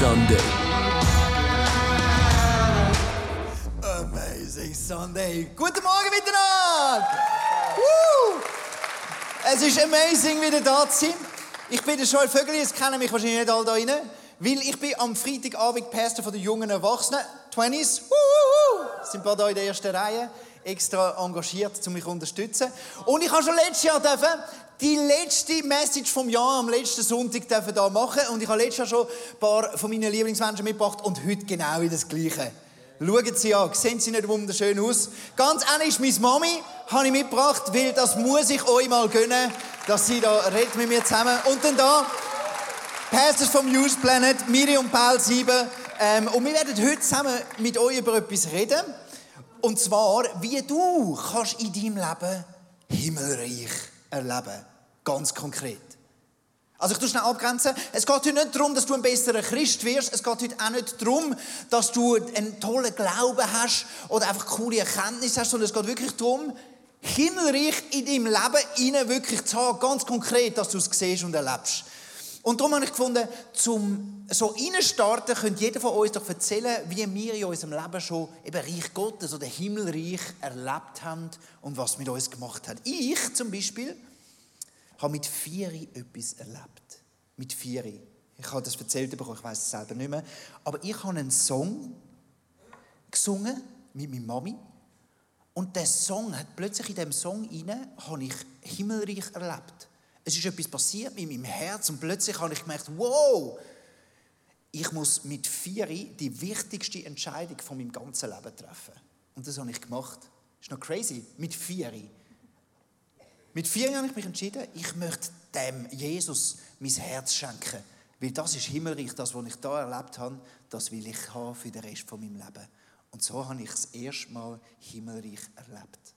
Sunday. Amazing Sunday. Guten Morgen miteinander. Es ist amazing, wieder da zu sein. Ich bin der Joel Vögeli, es kennen mich wahrscheinlich nicht alle da rein, weil ich bin am Freitagabend Pastor von den jungen Erwachsenen, 20s. Woo, sind ein da in der ersten Reihe, extra engagiert, um mich zu unterstützen. Und ich habe schon letztes Jahr dürfen die letzte Message vom Jahr am letzten Sonntag dürfen da machen und ich habe letztes Jahr schon ein paar von meinen Lieblingsmenschen mitgebracht und heute genau das Gleiche. Schauen Sie an, sehen Sie nicht wunderschön aus? Ganz ähnlich ist meine Mami, habe ich mitgebracht, weil das muss ich euch mal gönnen, dass sie da redet mit mir zusammen. Und dann da, Pastors vom Youth Planet, Miri und Paul Sieben. Ähm, und wir werden heute zusammen mit euch über etwas reden. Und zwar, wie du kannst in deinem Leben Himmelreich erleben. Ganz konkret. Also ich tue schnell abgrenzen. Es geht heute nicht darum, dass du ein besserer Christ wirst. Es geht heute auch nicht darum, dass du einen tollen Glauben hast oder einfach coole Erkenntnisse hast, sondern es geht wirklich darum, Himmelreich in deinem Leben innen wirklich zu haben, ganz konkret, dass du es siehst und erlebst. Und darum habe ich gefunden, zum so reinstarten, könnte jeder von uns doch erzählen, wie wir in unserem Leben schon eben Reich Gottes oder Himmelreich erlebt haben und was mit uns gemacht hat. Ich zum Beispiel habe mit Vieri etwas erlebt. Mit Vieri. Ich habe das erzählt bekommen, ich weiß es selber nicht mehr. Aber ich habe einen Song gesungen mit meiner Mami. Und der Song hat plötzlich in dem Song inne habe ich Himmelreich erlebt. Es ist etwas passiert mit meinem Herz und plötzlich habe ich gemerkt, wow, ich muss mit Vieri die wichtigste Entscheidung von meinem ganzen Leben treffen. Und das habe ich gemacht. Das ist noch crazy. Mit Vieri. Mit vier habe ich mich entschieden, ich möchte dem Jesus mein Herz schenken. Weil das ist Himmelreich, das, was ich da erlebt habe, das will ich haben für den Rest von meinem Leben. Und so habe ich das erste Mal Himmelreich erlebt.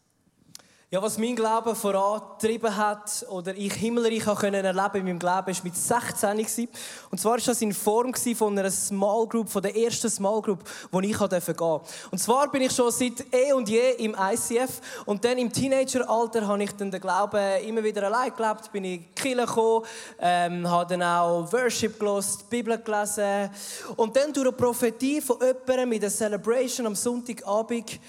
Ja, was mein Glauben vorangetrieben hat oder ich Himmelreich erleben in meinem Glauben, ist mit 16 gewesen. Und zwar ist das in Form von einer Small Group, von der ersten Small Group, wo ich gehen durfte. Und zwar bin ich schon seit eh und je im ICF und dann im Teenageralter habe ich dann den Glauben immer wieder allein gelebt, bin in die Kirche gekommen, ähm, habe dann auch Worship gelesen, Bibel gelesen und dann durch eine Prophetie von jemandem mit der Celebration am Sonntagabend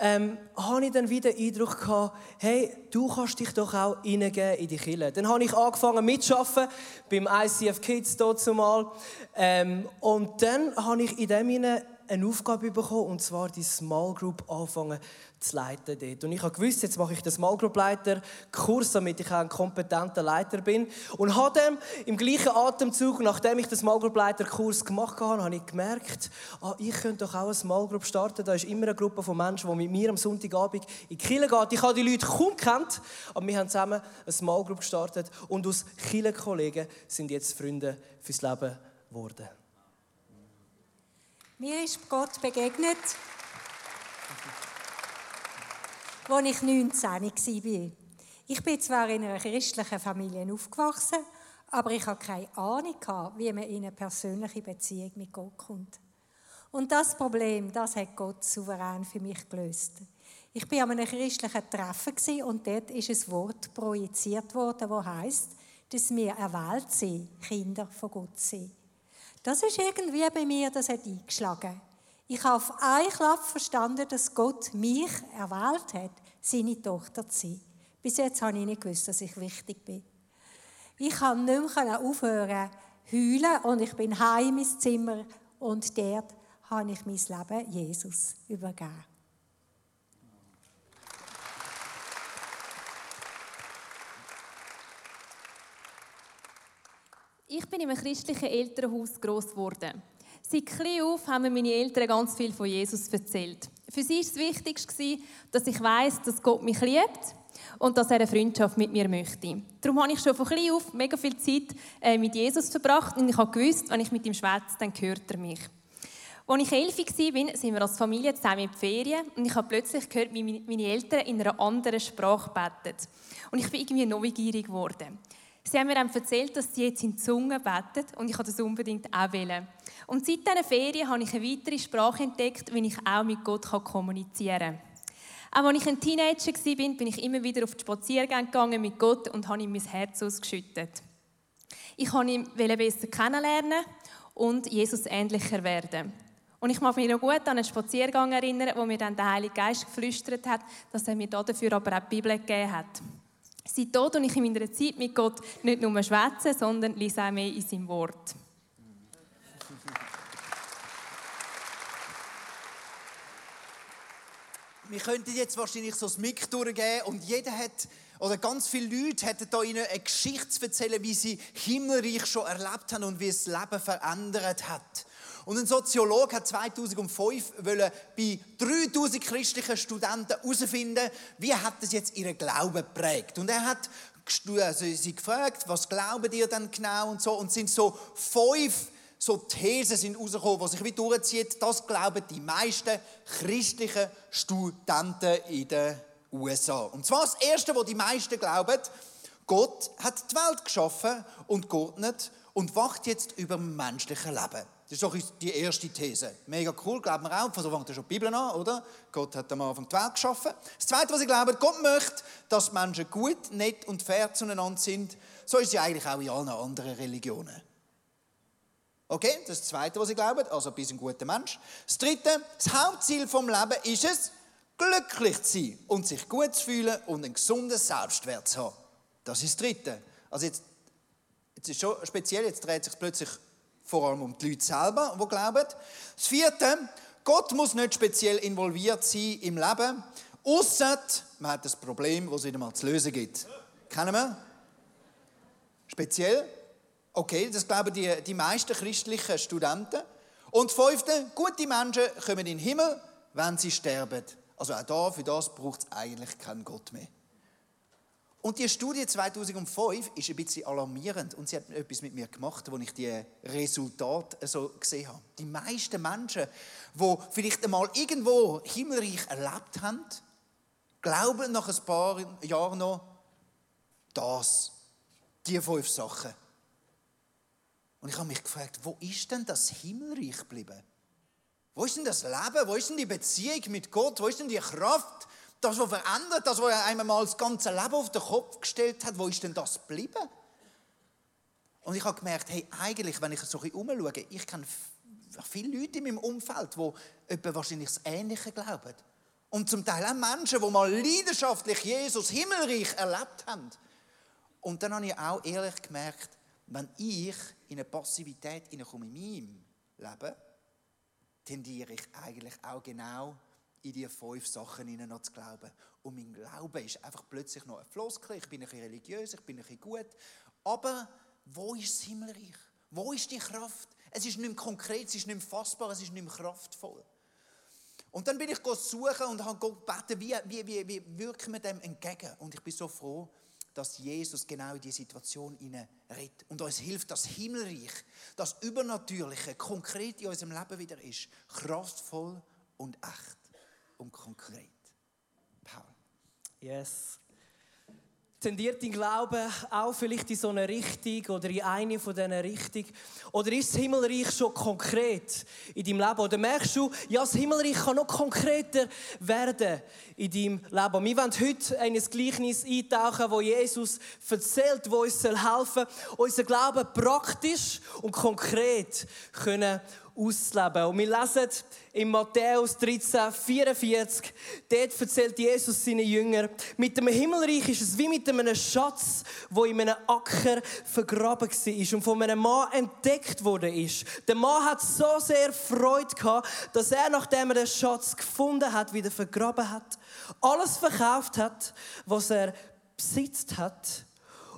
ähm, habe ich dann wieder den Eindruck gehabt, hey, du kannst dich doch auch reingeben in die Kirche. Dann habe ich angefangen mitzuarbeiten beim ICF Kids dort zumal. Ähm, und dann habe ich in dem eine Aufgabe bekommen, und zwar die Small Group anfangen zu leiten dort. Und ich habe gewusst, jetzt mache ich den Small Group Leiter Kurs, damit ich auch ein kompetenter Leiter bin. Und habe dann im gleichen Atemzug, nachdem ich den Small Group Leiter Kurs gemacht habe, habe ich gemerkt, ah, ich könnte doch auch eine Small Group starten. Da ist immer eine Gruppe von Menschen, die mit mir am Sonntagabend in die Kirche geht. Ich habe die Leute kaum kennt, aber wir haben zusammen eine Small Group gestartet und aus Kirchenkollegen sind jetzt Freunde fürs Leben geworden. Mir ist Gott begegnet, als ich 19 war. Ich bin zwar in einer christlichen Familie aufgewachsen, aber ich hatte keine Ahnung, wie man in eine persönliche Beziehung mit Gott kommt. Und das Problem, das hat Gott souverän für mich gelöst. Ich war an einem christlichen Treffen und dort ist ein Wort projiziert worden, das heißt, dass wir erwählt sind, Kinder von Gott sind. Das ist irgendwie bei mir, das hat eingeschlagen. Ich habe auf einen Klapp verstanden, dass Gott mich erwählt hat, seine Tochter zu sein. Bis jetzt habe ich nicht gewusst, dass ich wichtig bin. Ich kann nicht mehr aufhören zu heulen und ich bin heim ins Zimmer und dort habe ich mein Leben Jesus übergeben. Ich bin in einem christlichen Elternhaus groß geworden. Seit klein auf haben mir meine Eltern ganz viel von Jesus erzählt. Für sie war das Wichtigste, dass ich weiß, dass Gott mich liebt und dass er eine Freundschaft mit mir möchte. Darum habe ich schon von klein auf mega viel Zeit äh, mit Jesus verbracht und ich habe gewusst, wenn ich mit ihm schwätze, dann hört er mich. Als ich elf war, sind wir als Familie zusammen in die Ferien und ich habe plötzlich gehört, wie meine Eltern in einer anderen Sprache beten. Und ich bin irgendwie neugierig geworden. Sie haben mir dann erzählt, dass sie jetzt in Zungen beten und ich wollte das unbedingt auch wollen. Und seit diesen Ferien habe ich eine weitere Sprache entdeckt, wie ich auch mit Gott kommunizieren kann. Auch als ich ein Teenager war, bin ich immer wieder auf die Spaziergänge gegangen mit Gott und habe ihm mein Herz ausgeschüttet. Ich wollte ihn besser kennenlernen und Jesus ähnlicher werden. Und ich mag mich noch gut an einen Spaziergang erinnern, wo mir dann der Heilige Geist geflüstert hat, dass er mir dafür aber auch die Bibel gegeben hat. Seitdem und ich in meiner Zeit mit Gott nicht nur schwätzen, sondern lese auch mehr in seinem Wort. Wir könnten jetzt wahrscheinlich so das Mic durchgehen und jeder hat, oder ganz viele Leute hätten da Ihnen eine Geschichte zu erzählen, wie sie Himmelreich schon erlebt haben und wie es das Leben verändert hat. Und ein Soziologe hat 2005 wollen bei 3000 christlichen Studenten herausfinden, wie hat das jetzt ihren Glauben geprägt. Und er hat also sie gefragt, was glauben ihr denn genau und so. Und sind so fünf so Thesen sind rausgekommen, die sich wie durchzieht. Das glauben die meisten christlichen Studenten in den USA. Und zwar das Erste, was die meisten glauben, Gott hat die Welt geschaffen und geordnet und wacht jetzt über dem menschlichen Leben. Das ist doch die erste These. Mega cool, glauben wir auch. So fängt ja schon die Bibel an, oder? Gott hat am Anfang die Welt geschaffen. Das Zweite, was ich glaube, Gott möchte, dass Menschen gut, nett und fair zueinander sind. So ist es ja eigentlich auch in allen anderen Religionen. Okay, das ist das Zweite, was ich glaube. Also, bist ein guter Mensch. Das Dritte, das Hauptziel vom Leben ist es, glücklich zu sein und sich gut zu fühlen und einen gesunden Selbstwert zu haben. Das ist das Dritte. Also jetzt, jetzt ist schon speziell, jetzt dreht sich plötzlich vor allem um die Leute selber, die glauben. Das Vierte, Gott muss nicht speziell involviert sein im Leben, außer man hat ein Problem, das es wieder mal zu lösen gibt. Kennen wir? Speziell Okay, das glauben die, die meisten christlichen Studenten. Und fünfte, gute Menschen kommen in den Himmel, wenn sie sterben. Also auch da, für das braucht es eigentlich keinen Gott mehr. Und die Studie 2005 ist ein bisschen alarmierend und sie hat etwas mit mir gemacht, als ich die Resultate so gesehen habe. Die meisten Menschen, die vielleicht einmal irgendwo Himmelreich erlebt haben, glauben nach ein paar Jahren noch das, die fünf Sachen. Und ich habe mich gefragt, wo ist denn das Himmelreich geblieben? Wo ist denn das Leben? Wo ist denn die Beziehung mit Gott? Wo ist denn die Kraft? Das, was verändert, das, was einmal das ganze Leben auf den Kopf gestellt hat, wo ist denn das geblieben? Und ich habe gemerkt, hey, eigentlich, wenn ich so ein bisschen umschaue, ich kenne viele Leute in meinem Umfeld, die etwa wahrscheinlich das Ähnliche glauben. Und zum Teil auch Menschen, die mal leidenschaftlich Jesus Himmelreich erlebt haben. Und dann habe ich auch ehrlich gemerkt, wenn ich in eine Passivität hineinkomme in meinem Leben, tendiere ich eigentlich auch genau in diese fünf Sachen hinein noch zu glauben. Und mein Glaube ist einfach plötzlich noch ein Floskel. Ich bin ein bisschen religiös, ich bin ein bisschen gut. Aber wo ist das Himmelreich? Wo ist die Kraft? Es ist nicht mehr konkret, es ist nicht mehr fassbar, es ist nicht mehr kraftvoll. Und dann bin ich suchen und habe gebeten, wie, wie, wie, wie wirken wir dem entgegen? Und ich bin so froh, dass Jesus genau in die Situation redet und uns hilft, das Himmelreich, das Übernatürliche, konkret in unserem Leben wieder ist, kraftvoll und echt und konkret. Paul. Yes tendiert dein Glaube auch vielleicht in so eine Richtung oder in eine von diesen Richtungen? Oder ist das Himmelreich schon konkret in deinem Leben? Oder merkst du, ja, das Himmelreich kann noch konkreter werden in deinem Leben? Wir wollen heute in ein Gleichnis eintauchen, wo Jesus erzählt, wo uns helfen soll, unser Glauben praktisch und konkret können auszuleben. Und wir lesen in Matthäus 13, 44, dort erzählt Jesus seinen Jüngern, mit dem Himmelreich ist es wie mit einem Schatz, wo in einem Acker vergraben war und von einem Mann entdeckt wurde. Der Mann hat so sehr Freude gehabt, dass er, nachdem er den Schatz gefunden hat, wieder vergraben hat, alles verkauft hat, was er besitzt hat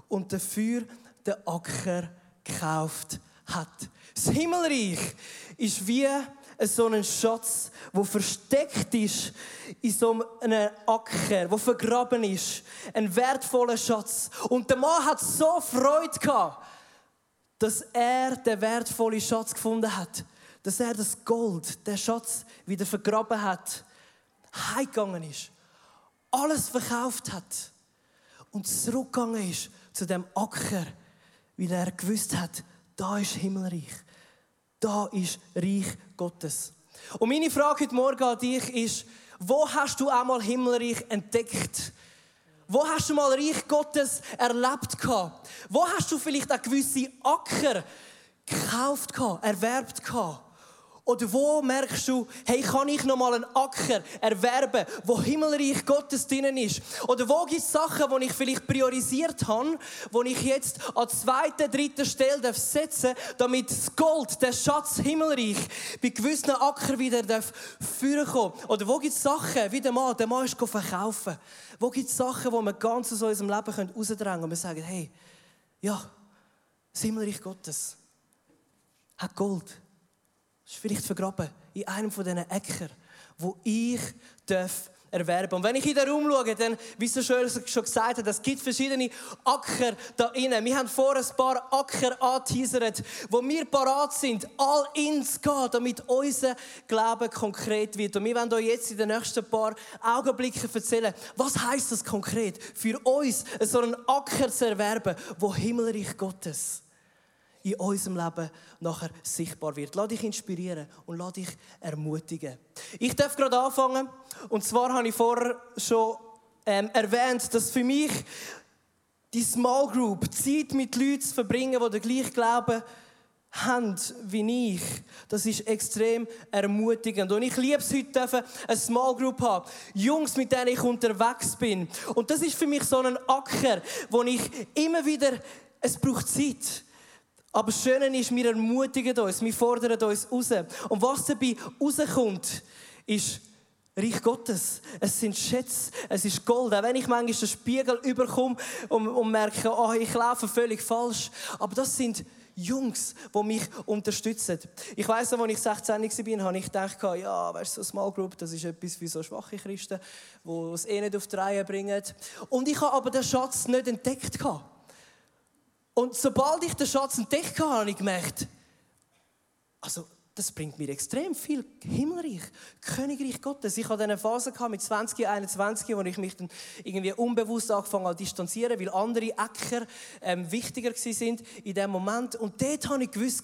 und dafür den Acker gekauft hat. Das Himmelreich ist wie so ein Schatz, wo versteckt ist in so einem Acker, wo vergraben ist. Ein wertvoller Schatz. Und der Mann hat so Freude gehabt, dass er den wertvollen Schatz gefunden hat. Dass er das Gold, den Schatz, wieder vergraben hat. Heimgegangen ist. Alles verkauft hat. Und zurückgegangen ist zu dem Acker, weil er gewusst hat, da ist Himmelreich. Da ist Reich Gottes. Und meine Frage heute Morgen an dich ist, wo hast du einmal Himmelreich entdeckt? Wo hast du mal Reich Gottes erlebt? Wo hast du vielleicht auch gewisse Acker gekauft, erwerbt? Oder wo merkst du, hey, kann ich noch mal einen Acker erwerben, wo Himmelreich Gottes drinnen ist? Oder wo gibt es Sachen, die ich vielleicht priorisiert habe, die ich jetzt an zweiter, dritter Stelle setzen darf, damit das Gold, der Schatz Himmelreich, bei gewissen Acker wieder führen kommen Oder wo gibt es Sachen, wie der Mann, der Mann ist verkaufen. Wo gibt es Sachen, die wir ganz aus unserem Leben rausdrängen können und wir sagen, hey, ja, das Himmelreich Gottes hat Gold ist vielleicht vergraben in einem von diesen Äckern, wo ich darf erwerben. Und wenn ich in den Raum schaue, dann, wie so schön schon gesagt hat, es gibt verschiedene Acker da innen. Wir haben vor ein paar Acker angeteasert, wo wir parat sind, all ins gehen, damit unser Glauben konkret wird. Und wir werden euch jetzt in den nächsten paar Augenblicken erzählen, was heißt das konkret für uns, so einen Acker zu erwerben, wo Himmelreich Gottes in unserem Leben nachher sichtbar wird. Lass dich inspirieren und lass dich ermutigen. Ich darf gerade anfangen. Und zwar habe ich vorher schon ähm, erwähnt, dass für mich die Small Group, Zeit mit Leuten zu verbringen, die den gleichen Glauben haben wie ich, das ist extrem ermutigend. Und ich liebe es heute, eine Small Group haben. Jungs, mit denen ich unterwegs bin. Und das ist für mich so ein Acker, wo ich immer wieder, es braucht Zeit. Aber das Schöne ist, wir ermutigen uns, wir fordern uns raus. Und was dabei rauskommt, ist Reich Gottes. Es sind Schätze, es ist Gold. Auch wenn ich manchmal den Spiegel überkomme und, und merke, oh, ich laufe völlig falsch. Aber das sind Jungs, die mich unterstützen. Ich weiss noch, als ich 16 war, habe ich gedacht, ja, weißt du, so Small Group, das ist etwas für so schwache Christen, die es eh nicht auf die Reihe bringen. Und ich habe aber den Schatz nicht entdeckt. Und sobald ich den Schatz entdeckt habe, habe ich gemerkt, also das bringt mir extrem viel Himmelreich, Königreich Gottes. Ich hatte eine Phase mit 20, 21, wo ich mich dann irgendwie unbewusst angefangen habe zu distanzieren, weil andere Äcker ähm, wichtiger sind in dem Moment. Und dort habe ich gewusst,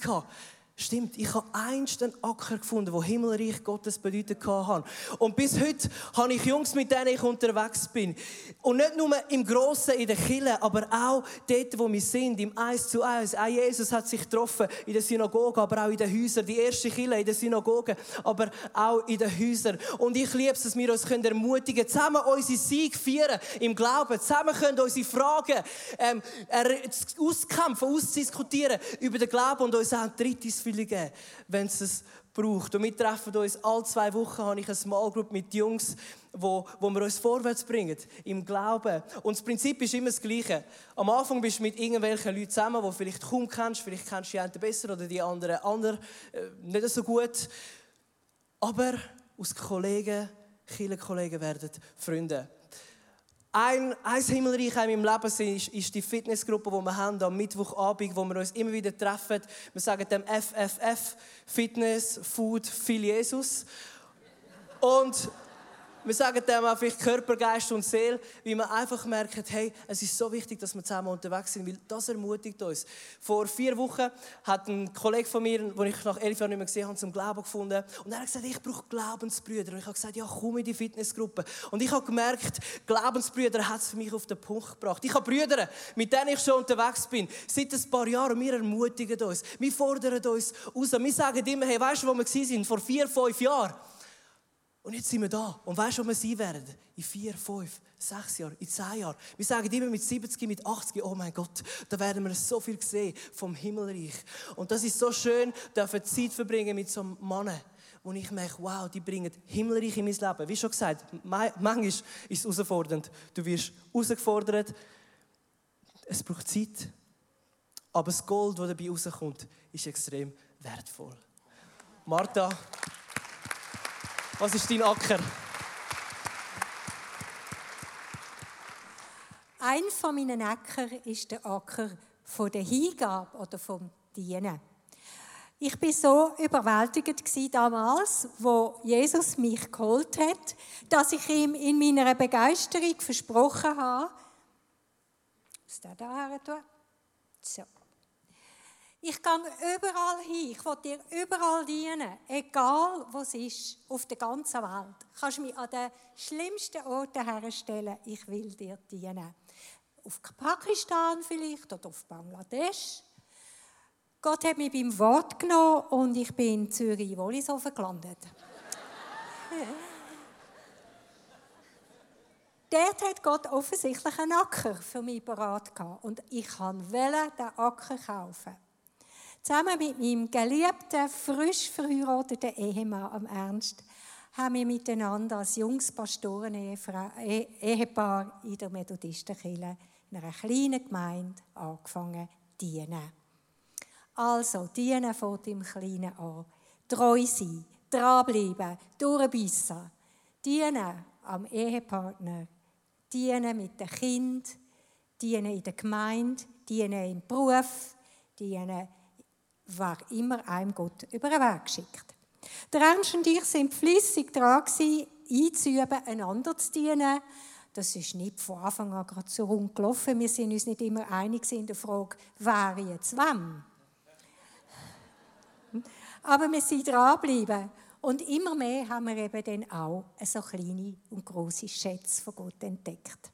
Stimmt, ich habe einst einen Acker gefunden, wo Himmelreich Gottes bedeutet hat. Und bis heute habe ich Jungs, mit denen ich unterwegs bin. Und nicht nur im Grossen, in der Kille, aber auch dort, wo wir sind, im Eis zu Eis. Auch Jesus hat sich getroffen in der Synagoge, aber auch in den Häusern. Die erste Kille in der Synagoge, aber auch in den Häusern. Und ich liebe es, dass wir uns ermutigen können, zusammen unsere Sieg feiern im Glauben. Zusammen können unsere Fragen ähm, auskämpfen, ausdiskutieren über den Glauben und uns auch ein drittes Ausfüllung geben, wenn es es braucht. Und wir treffen uns alle zwei Wochen, habe ich eine Small Group mit Jungs, wo, wo wir uns vorwärts bringen, im Glauben. Und das Prinzip ist immer das Gleiche. Am Anfang bist du mit irgendwelchen Leuten zusammen, die vielleicht kaum kennst, vielleicht kennst du die einen besser oder die anderen anderen äh, nicht so gut. Aber aus Kollegen, Kirchenkollegen werden Freunde. Ein, ein Himmelreich in meinem Leben ist, ist die Fitnessgruppe, die wir haben am Mittwochabend, wo wir uns immer wieder treffen. Wir sagen dem FFF, Fitness, Food, viel Jesus. Und wir sagen dem auch vielleicht Körper, Geist und Seele, wie man einfach merkt, hey, es ist so wichtig, dass wir zusammen unterwegs sind, weil das ermutigt uns. Vor vier Wochen hat ein Kollege von mir, den ich nach elf Jahren nicht mehr gesehen habe, zum Glauben gefunden. Und er hat gesagt, ich brauche Glaubensbrüder. Und ich habe gesagt, ja, komm in die Fitnessgruppe. Und ich habe gemerkt, Glaubensbrüder hat es für mich auf den Punkt gebracht. Ich habe Brüder, mit denen ich schon unterwegs bin, seit ein paar Jahren. Wir ermutigen uns. Wir fordern uns raus. Wir sagen immer, hey, weißt du, wo wir waren vor vier, fünf Jahren? Und jetzt sind wir da. Und weißt du, wo wir sein werden? In vier, fünf, sechs Jahren, in zehn Jahren. Wir sagen immer mit 70, mit 80, oh mein Gott, da werden wir so viel sehen vom Himmelreich. Und das ist so schön, dürfen Zeit verbringen mit so einem Mann, wo ich merke, wow, die bringen Himmelreich in mein Leben. Wie schon gesagt, manchmal ist es herausfordernd. Du wirst herausgefordert. Es braucht Zeit. Aber das Gold, das dabei rauskommt, ist extrem wertvoll. Martha. Was ist dein Acker? Ein von meinen Äcker ist der Acker von der Hingabe oder vom Dienen. Ich bin so überwältigt damals, wo Jesus mich geholt hat, dass ich ihm in meiner Begeisterung versprochen habe, was da da tun? So. Ich gehe überall hin. Ich will dir überall dienen. Egal, was ist. Auf der ganzen Welt. Du kannst mich an den schlimmsten Orten herstellen. Ich will dir dienen. Auf Pakistan vielleicht oder auf Bangladesch. Gott hat mich beim Wort genommen und ich bin in Zürich Wollishofen gelandet. Dort hat Gott offensichtlich einen Acker für mich parat gehabt und ich wollte den Acker kaufen. Zusammen mit meinem geliebten, frisch verheirateten Ehemann am Ernst haben wir miteinander als junges Pastoren-Ehepaar in der Methodistenkirche in einer kleinen Gemeinde angefangen zu dienen. Also, dienen fängt im Kleinen an. Treu sein, dranbleiben, durchbissen. Dienen am Ehepartner, dienen mit dem Kind, dienen in der Gemeinde, dienen im Beruf, dienen, wer immer einem Gott über den Weg schickt. Der Ernst und ich sind flüssig dran, einzuüben, einander zu dienen. Das ist nicht von Anfang an gerade so rund gelaufen. Wir sind uns nicht immer einig in der Frage, wer jetzt wem. Aber wir sind dranbleiben. Und immer mehr haben wir eben dann auch so kleine und große Schätze von Gott entdeckt.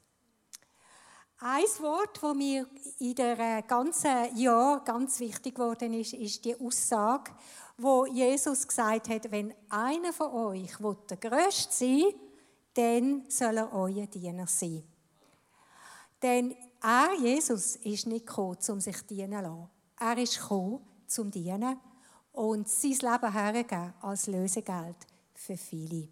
Ein Wort, das mir in der ganzen Jahr ganz wichtig geworden ist, ist die Aussage, wo Jesus gesagt hat, wenn einer von euch der Größte sein dann soll er euer Diener sein. Denn er, Jesus, ist nicht gekommen, um sich dienen zu lassen. Er ist gekommen, zum dienen und sein Leben hergeben als Lösegeld für viele.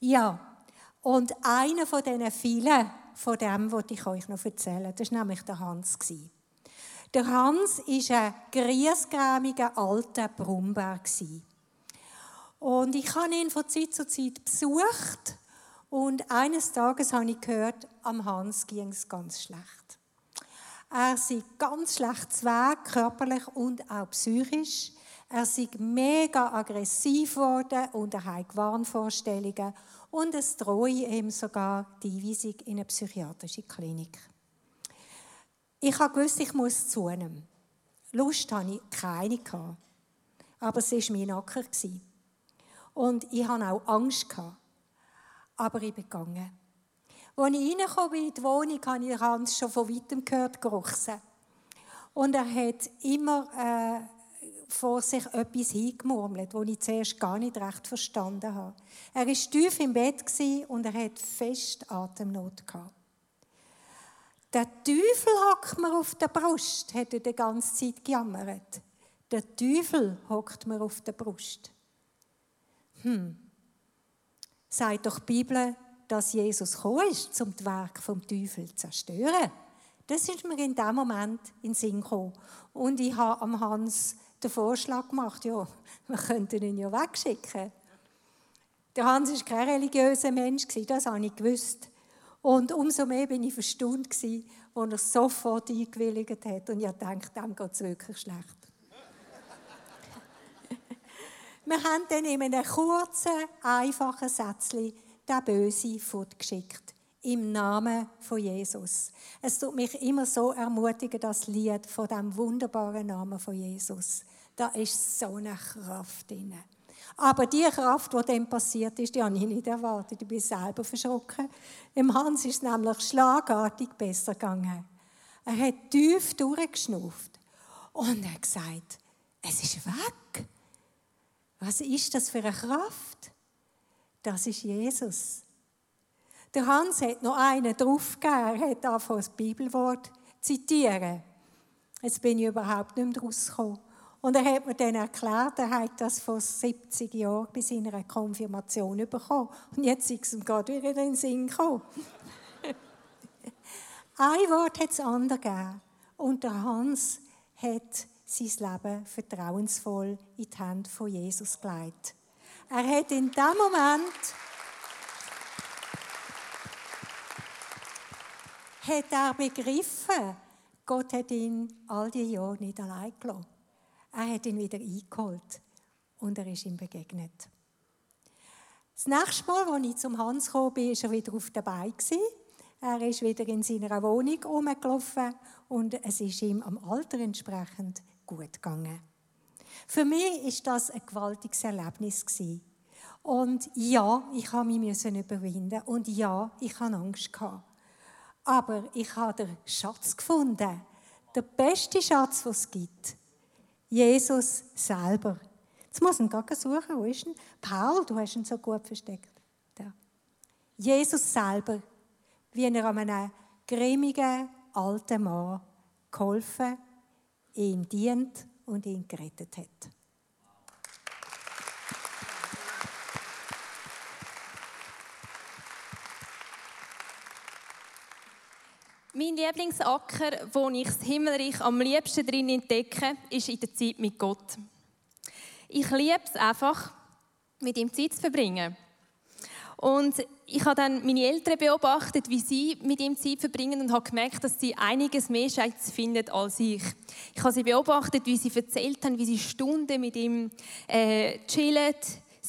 Ja, und einer von diesen vielen, von dem wollte ich euch noch erzählen, das war nämlich der Hans. Der Hans war ein griesgrämiger alter Brummbär. Und ich habe ihn von Zeit zu Zeit besucht und eines Tages habe ich gehört, am Hans ging es ganz schlecht. Er sei ganz schlecht Weg, körperlich und auch psychisch. Er sei mega aggressiv geworden und er hat Wahnvorstellungen und es drohe ihm sogar die Einweisung in eine psychiatrische Klinik. Ich gewusst, ich muss zu ihm. Lust hatte ich keine. Aber es war mein Acker. Und ich hatte auch Angst. Aber ich bin gegangen. Als ich in die Wohnung, habe ich Hans schon von weitem gehört, gerochen. Und er hat immer äh, vor sich etwas hingemurmelt, das ich zuerst gar nicht recht verstanden habe. Er war tief im Bett und er hat fest Atemnot. Der Teufel hockt mir auf der Brust, hat er die ganze Zeit gejammert. Der Teufel hockt mir auf der Brust. Hm. Sagt doch die Bibel, dass Jesus gekommen ist, um das Werk vom Teufel zu zerstören. Das ist mir in dem Moment in den Sinn gekommen. Und ich habe am Hans den Vorschlag gemacht, ja, wir könnten ihn ja wegschicken. Der Hans war kein religiöser Mensch, das habe ich gewusst. Und umso mehr bin ich verstanden, als er sofort eingewilligt hat. Und ich dachte, dem geht es wirklich schlecht. Wir haben dann in einem kurzen, einfachen Sätzchen den Böse fortgeschickt. Im Namen von Jesus. Es tut mich immer so ermutigen, das Lied von dem wunderbaren Namen von Jesus. Da ist so eine Kraft drin. Aber die Kraft, die dann passiert ist, die habe ich nicht erwartet. Ich bin selber verschrocken. Im Hans ist es nämlich schlagartig besser gegangen. Er hat tief durchgeschnauft und er hat gesagt, es ist weg. Was ist das für eine Kraft? Das ist Jesus. Der Hans hat noch einen draufgegeben. Er hat davon das Bibelwort zitieren. Jetzt bin ich überhaupt nicht mehr rausgekommen. Und er hat mir dann erklärt, er hat das vor 70 Jahren bei seiner Konfirmation bekommen. Und jetzt ist es ihm gerade wieder in den Sinn gekommen. Ein Wort hat es andere gegeben. Und der Hans hat sein Leben vertrauensvoll in die Hände von Jesus gelegt. Er hat in dem Moment hat er begriffen, Gott hat ihn all die Jahre nicht allein gelassen. Er hat ihn wieder eingeholt und er ist ihm begegnet. Das nächste Mal, als ich zum Hans kam, war er wieder auf der Beine. Er ist wieder in seiner Wohnung rumgelaufen und es ist ihm am Alter entsprechend gut gegangen. Für mich ist das ein gewaltiges Erlebnis Und ja, ich habe mich überwinden und ja, ich hatte Angst Aber ich habe den Schatz gefunden. Der beste Schatz, den es gibt Jesus selber. Jetzt muss ihn gerade suchen. Wo ist er? Paul, du hast ihn so gut versteckt. Da. Jesus selber, wie er einem grimmigen alten Mann geholfen, ihm dient und ihn gerettet hat. Mein Lieblingsacker, wo ich das Himmelreich am liebsten drin entdecke, ist in der Zeit mit Gott. Ich liebe es einfach, mit ihm Zeit zu verbringen. Und ich habe dann meine Eltern beobachtet, wie sie mit ihm Zeit verbringen und habe gemerkt, dass sie einiges mehr Schätze finden als ich. Ich habe sie beobachtet, wie sie erzählt haben, wie sie Stunden mit ihm äh, chillen.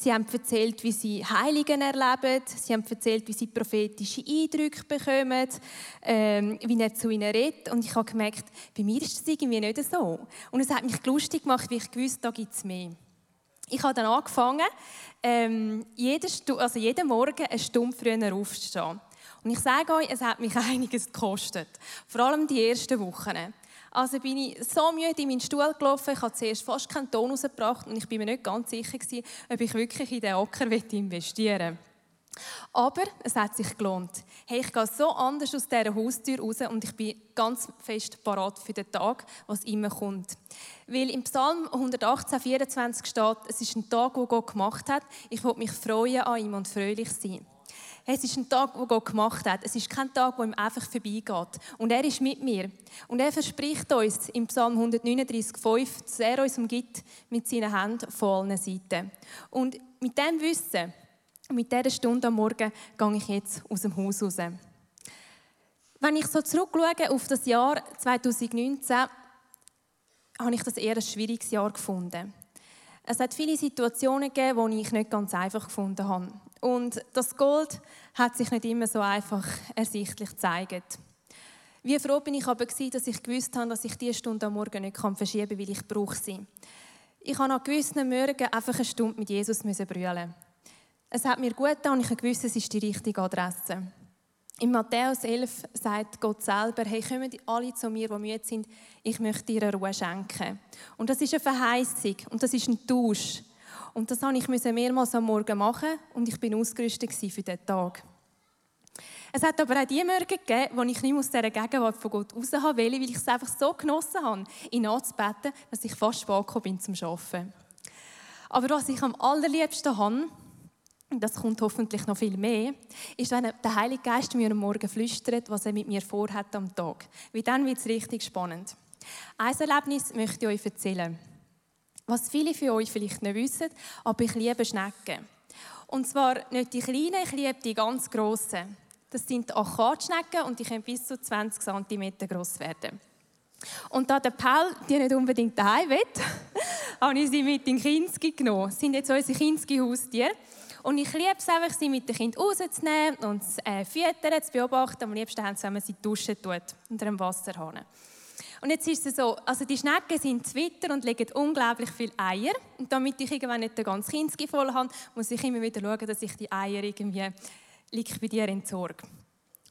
Sie haben erzählt, wie sie Heiligen erleben. Sie haben erzählt, wie sie prophetische Eindrücke bekommen, ähm, wie er zu ihnen redet. Und ich habe gemerkt, bei mir ist das irgendwie nicht so. Und es hat mich lustig gemacht, wie ich gewusst, da gibt es mehr. Ich habe dann angefangen, ähm, jeden, also jeden Morgen eine Stunde früher aufzustehen. Und ich sage euch, es hat mich einiges gekostet. Vor allem die ersten Wochen. Also bin ich so müde in meinen Stuhl gelaufen, ich habe zuerst fast keinen Ton rausgebracht und ich bin mir nicht ganz sicher ob ich wirklich in den Acker investieren will. Aber es hat sich gelohnt. Hey, ich gehe so anders aus dieser Haustür raus und ich bin ganz fest parat für den Tag, was immer kommt. Weil im Psalm 118, 24 steht, es ist ein Tag, wo Gott gemacht hat. Ich will mich freuen an ihm und fröhlich sein. Es ist ein Tag, wo Gott gemacht hat. Es ist kein Tag, wo ihm einfach vorbeigeht. Und er ist mit mir. Und er verspricht uns im Psalm 139, 5, dass er uns umgibt mit seinen Händen von allen Seiten. Und mit dem Wissen, mit dieser Stunde am Morgen gehe ich jetzt aus dem Haus raus. Wenn ich so zurückschaue auf das Jahr 2019, habe ich das eher ein schwieriges Jahr gefunden. Es hat viele Situationen gegeben, die ich nicht ganz einfach gefunden habe. Und das Gold hat sich nicht immer so einfach ersichtlich gezeigt. Wie froh bin ich aber gewesen, dass ich gewusst habe, dass ich diese Stunde am Morgen nicht verschieben kann, weil ich brauche sie. Ich habe an gewissen Morgen einfach eine Stunde mit Jesus brüllen. Es hat mir gut getan und ich wusste, es ist die richtige Adresse. In Matthäus 11 sagt Gott selber, hey, kommen alle zu mir, die müde sind, ich möchte dir Ruhe schenken. Und das ist eine Verheißung und das ist ein Tausch. Und das musste ich mehrmals am Morgen machen und ich bin ausgerüstet für diesen Tag. Es hat aber auch die Morgen gegeben, wo ich nicht aus dieser Gegenwart von Gott raus wollte, weil ich es einfach so genossen habe, ihn anzubeten, dass ich fast spät bin zum Arbeiten. Aber was ich am allerliebsten habe, das kommt hoffentlich noch viel mehr, ist, wenn der Heilige Geist mir am Morgen flüstert, was er mit mir vorhat am Tag. Weil dann wird es richtig spannend. Ein Erlebnis möchte ich euch erzählen. Was viele von euch vielleicht nicht wissen, aber ich liebe Schnecken. Und zwar nicht die kleinen, ich liebe die ganz grossen. Das sind die Achardschnecken und die können bis zu 20 cm groß werden. Und da der Paul die nicht unbedingt daheim will, habe ich sie mit in Kinski genommen. Das sind jetzt unsere Kinski-Haustiere. Und ich liebe es einfach, sie mit den Kindern rauszunehmen und zu äh, füttern, zu beobachten. Am liebsten haben sie, wenn man sie duschen tut, unter einem Wasserhahn. Und jetzt ist es so, also die Schnecken sind Zwitter und legen unglaublich viele Eier. Und damit ich irgendwann nicht den ganzen Kinski voll habe, muss ich immer wieder schauen, dass ich die Eier irgendwie liquidiere entsorge.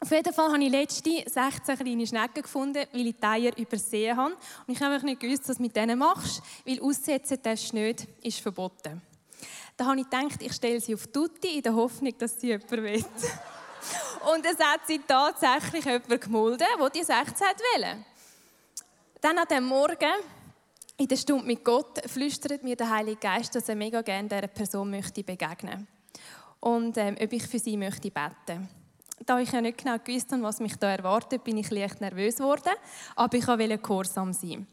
Auf jeden Fall habe ich letzte 16 kleine Schnecken gefunden, weil ich die Eier übersehen habe. Und ich habe einfach nicht gewusst, was du mit denen machst, weil aussetzen darfst du nicht, ist verboten. Da habe ich gedacht, ich stelle sie auf Tutti in der Hoffnung, dass sie jemand will. Und es hat sie tatsächlich jemand gemolden, der die 16 wollte. Dann an dem Morgen, in der Stunde mit Gott, flüstert mir der Heilige Geist, dass er mega gerne dieser Person möchte begegnen und ähm, ob ich für sie möchte beten. Da ich ja nicht genau gewusst habe, was mich da erwartet, bin ich leicht nervös geworden, aber ich wollte gehorsam sein.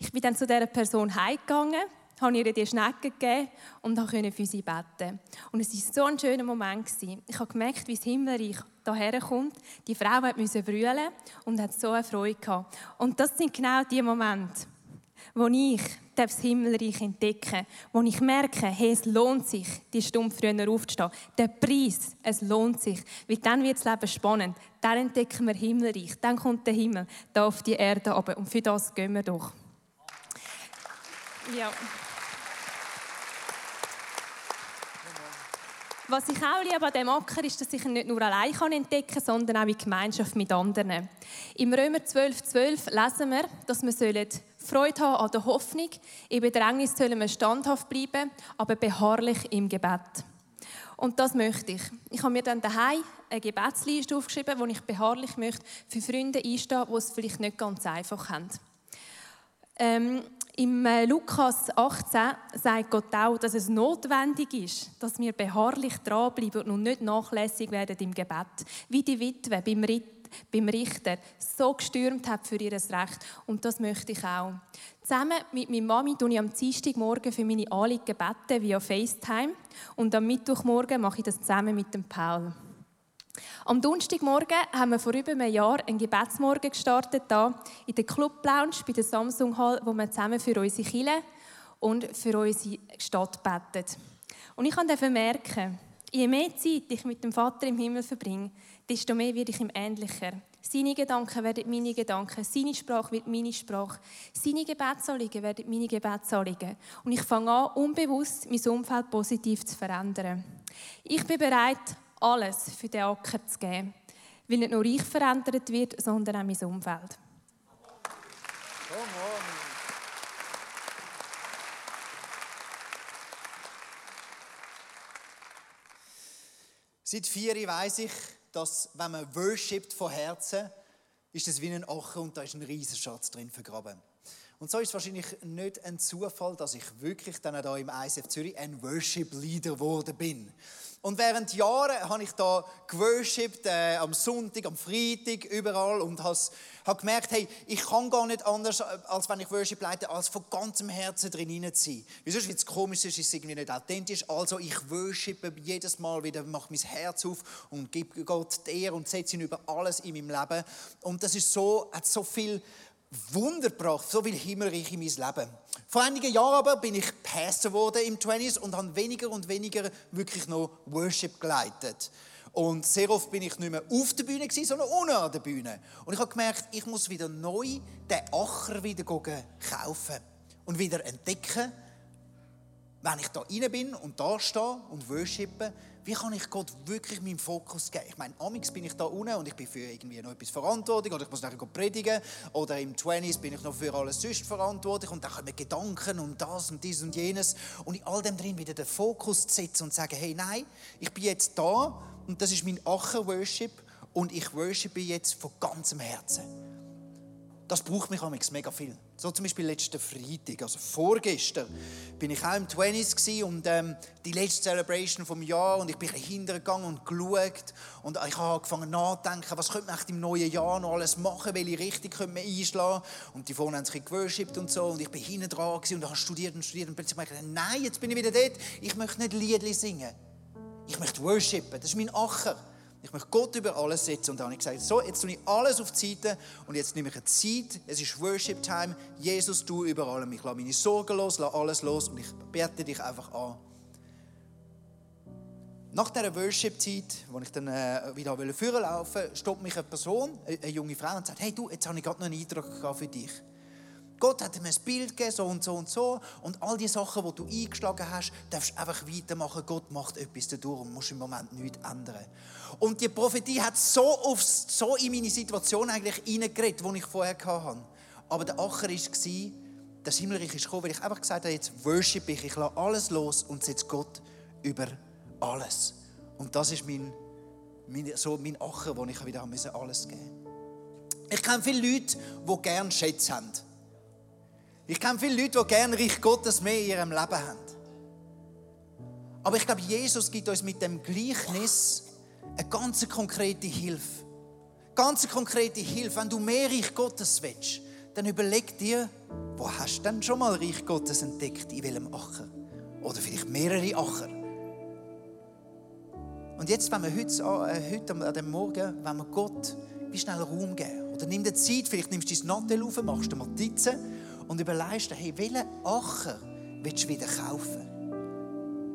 Ich bin dann zu dieser Person heimgegangen habe ihr die Schnecke gegeben und konnte für sie beten. Und es war so ein schöner Moment. Ich habe gemerkt, wie das Himmelreich hierher kommt. Die Frau musste brüllen und hat so eine Freude gehabt. Und das sind genau die Momente, wo ich das Himmelreich entdecke, wo ich merke, hey, es lohnt sich, die Stunde früher aufzustehen. Der Preis, es lohnt sich. Weil dann wird das Leben spannend. Dann entdecken wir Himmelreich. Dann kommt der Himmel da auf die Erde runter. Und für das gehen wir doch. Ja. Was ich auch liebe an diesem Acker ist, dass ich ihn nicht nur allein entdecken kann, sondern auch in Gemeinschaft mit anderen. Im Römer 12,12 12 lesen wir, dass wir Freude haben an der Hoffnung. In Bedrängnis sollen wir standhaft bleiben, aber beharrlich im Gebet. Und das möchte ich. Ich habe mir dann daheim eine Gebetsliste aufgeschrieben, wo ich beharrlich möchte für Freunde einstehen, die es vielleicht nicht ganz einfach haben. Ähm, Im äh, Lukas 18 sagt Gott auch, dass es notwendig ist, dass wir beharrlich dranbleiben und nicht nachlässig werden im Gebet. Wie die Witwe beim, Ritt, beim Richter so gestürmt hat für ihr Recht. Und das möchte ich auch. Zusammen mit meiner Mami tue ich am Dienstagmorgen für meine Anliegen beten via FaceTime. Und am Mittwochmorgen mache ich das zusammen mit dem Paul. Am Donnerstagmorgen haben wir vor über einem Jahr einen Gebetsmorgen gestartet, hier in der Club Lounge bei der Samsung Hall, wo wir zusammen für unsere Kirche und für unsere Stadt beten. Und ich durfte merken, je mehr Zeit ich mit dem Vater im Himmel verbringe, desto mehr werde ich ihm ähnlicher. Seine Gedanken werden meine Gedanken, seine Sprache wird meine Sprache, seine Gebetsanliegen werden meine Gebetsanliegen. Und ich fange an, unbewusst mein Umfeld positiv zu verändern. Ich bin bereit, alles für den Acker zu geben. Weil nicht nur ich verändert wird, sondern auch mein Umfeld. Seit vier weiß ich, dass wenn man worshipt von Herzen, ist es wie ein Acher und da ist ein riesiger Schatz drin vergraben. Und so ist es wahrscheinlich nicht ein Zufall, dass ich wirklich dann auch im ISF Zürich ein Worship Leader geworden bin. Und während Jahren habe ich da geworshipped, äh, am Sonntag, am Freitag, überall und habe gemerkt, hey, ich kann gar nicht anders, äh, als wenn ich Worship leite, als von ganzem Herzen drin zu sein. Wieso ist es komisch ist, es irgendwie nicht authentisch. Also ich worshipe jedes Mal wieder, mache mein Herz auf und gebe Gott die und setze ihn über alles in meinem Leben. Und das ist so, hat so viel Wunder gebracht, so viel Himmelreich in mein Leben. Vor einigen Jahren aber bin ich Pastor geworden im 20s und habe weniger und weniger wirklich noch Worship geleitet. Und sehr oft bin ich nicht mehr auf der Bühne sondern unten an der Bühne. Und ich habe gemerkt, ich muss wieder neu den Acher wieder kaufen und wieder entdecken, wenn ich da rein bin und da stehe und worshipe, wie kann ich Gott wirklich meinen Fokus geben? Ich meine, amix bin ich da unten und ich bin für irgendwie noch etwas verantwortlich oder ich muss nachher predigen. Oder im 20s bin ich noch für alles sonst verantwortlich und dann kommen Gedanken und das und dies und jenes. Und in all dem drin wieder den Fokus zu setzen und zu sagen, hey, nein, ich bin jetzt da und das ist mein Acher-Worship und ich worshipe jetzt von ganzem Herzen das braucht mich amix mega viel. So zum Beispiel letzten Freitag, also vorgestern, bin ich auch im 20s und ähm, die letzte Celebration vom Jahr und ich bin hintergegangen und geschaut und ich habe angefangen nachzudenken, was könnte man im neuen Jahr noch alles machen, welche Richtung könnte man einschlagen und die vorne haben sich geworshipped und so und ich bin hinten dran und habe studiert und studiert und plötzlich habe ich nein, jetzt bin ich wieder dort, ich möchte nicht Liedli singen, ich möchte worshipen, das ist mein Acher. Ich möchte Gott über alles setzen. Und dann habe ich gesagt, so, jetzt tue ich alles auf die Seite und jetzt nehme ich eine Zeit. Es ist Worship Time. Jesus, du über allem. Ich lasse meine Sorgen los, lasse alles los und ich bete dich einfach an. Nach dieser Worship-Zeit, wo ich dann äh, wieder führen laufen stoppt mich eine Person, eine junge Frau, und sagt, hey du, jetzt habe ich gerade noch einen Eindruck für dich. Gott hat mir ein Bild gegeben, so und so und so. Und all die Sachen, die du eingeschlagen hast, darfst du einfach weitermachen. Gott macht etwas dadurch und musst im Moment nichts ändern. Und die Prophetie hat so, auf, so in meine Situation eigentlich reingeredet, die ich vorher hatte. Aber der Acher war, das Himmelreich ist gekommen, weil ich einfach gesagt habe, jetzt worship ich, ich lasse alles los und setze Gott über alles. Und das ist mein, mein, so mein Acher, wo ich wieder alles geben musste. Ich kenne viele Leute, die gerne Schätze haben. Ich kenne viele Leute, die gerne Reich Gottes mehr in ihrem Leben haben. Aber ich glaube, Jesus gibt uns mit dem Gleichnis eine ganz konkrete Hilfe. Ganz konkrete Hilfe. Wenn du mehr Reich Gottes willst, dann überleg dir, wo hast du denn schon mal Reich Gottes entdeckt? In welchem Acher? Oder vielleicht mehrere Acher. Und jetzt, wenn wir heute, äh, heute an dem Morgen, wenn wir Gott wie schnell Raum geben. Oder nimm dir Zeit, vielleicht nimmst du dein Nattel auf, machst dir Notizen und überlegst dir, hey, welchen Acher willst du wieder kaufen?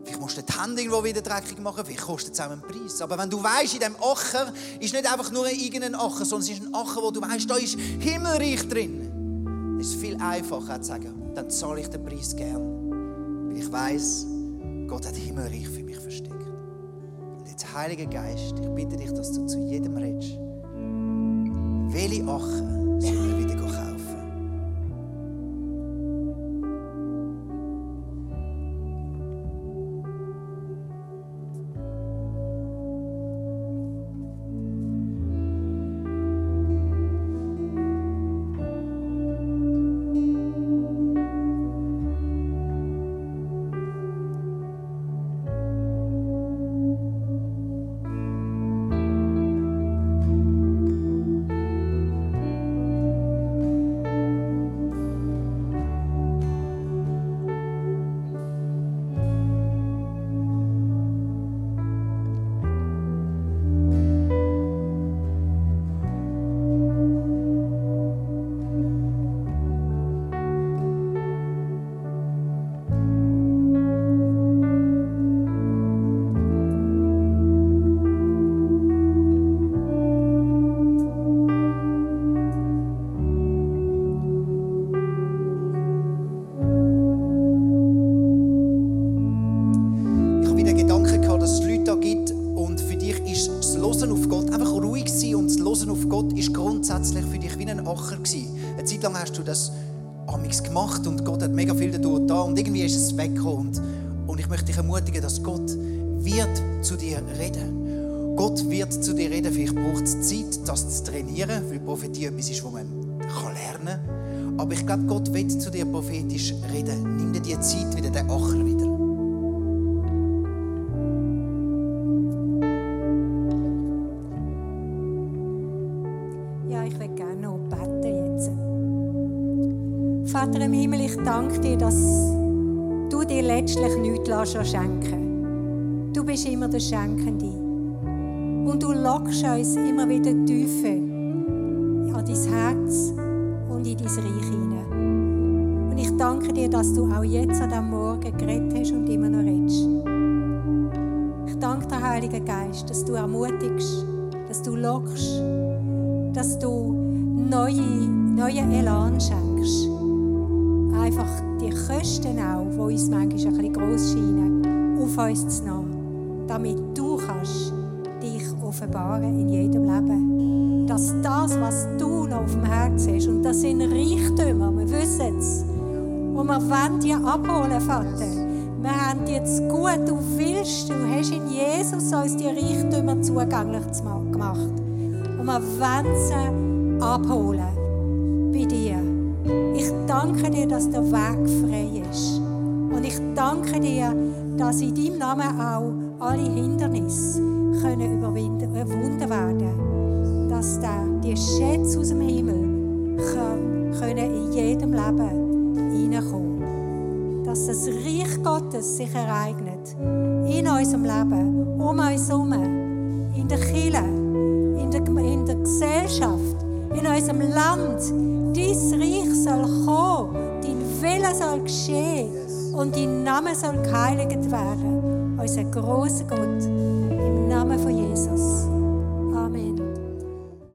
Vielleicht musst du die Hände irgendwo wieder dreckig machen, vielleicht kostet es auch einen Preis. Aber wenn du weißt, in diesem Acher ist nicht einfach nur irgendein Acher, sondern es ist ein Acher, wo du weißt, da ist Himmelreich drin, dann ist es viel einfacher zu sagen, dann zahle ich den Preis gern. Weil ich weiß, Gott hat Himmelreich für mich versteckt. Und jetzt, Heiliger Geist, ich bitte dich, dass du zu jedem redest. Welche Acher sollen wir wieder kaufen? Möchte dich ermutigen, dass Gott wird zu dir reden. Gott wird zu dir reden. Vielleicht braucht es Zeit, das zu trainieren, weil Prophetie etwas ist, was man lernen kann. Aber ich glaube, Gott will zu dir prophetisch reden. Nimm dir die Zeit wieder, den Acher wieder. Ja, ich will gerne noch beten jetzt. Vater im Himmel, ich danke dir, dass letztlich nichts schenken Du bist immer der Schenkende. Und du lockst uns immer wieder tiefer an dein Herz und in dein Reich hinein. Und ich danke dir, dass du auch jetzt an diesem Morgen geredet hast und immer noch redest. Ich danke dir, Heiliger Geist, dass du ermutigst, dass du lockst, dass du neue, neuen Elan schenkst. Kosten auch, die uns manchmal ein bisschen gross scheinen, auf uns zu nehmen, damit du kannst dich offenbaren in jedem Leben. Dass das, was du noch auf dem Herzen hast, und das sind Reichtümer, wir wissen es, und wir wollen die abholen, Vater. Wir haben jetzt gut, du willst, du hast in Jesus uns die Reichtümer zugänglich gemacht. Und wir wollen sie abholen danke dir, dass der Weg frei ist. Und ich danke dir, dass in deinem Namen auch alle Hindernisse können überwunden werden. Dass die Schätze aus dem Himmel können in jedem Leben hineinkommen. Dass das Reich Gottes sich ereignet. In unserem Leben, um uns herum, in der Kirche, in der, in der Gesellschaft, in unserem Land. Dein Reich soll kommen, dein Wille soll geschehen und dein Name soll geheiligt werden. Unser großer Gott, im Namen von Jesus.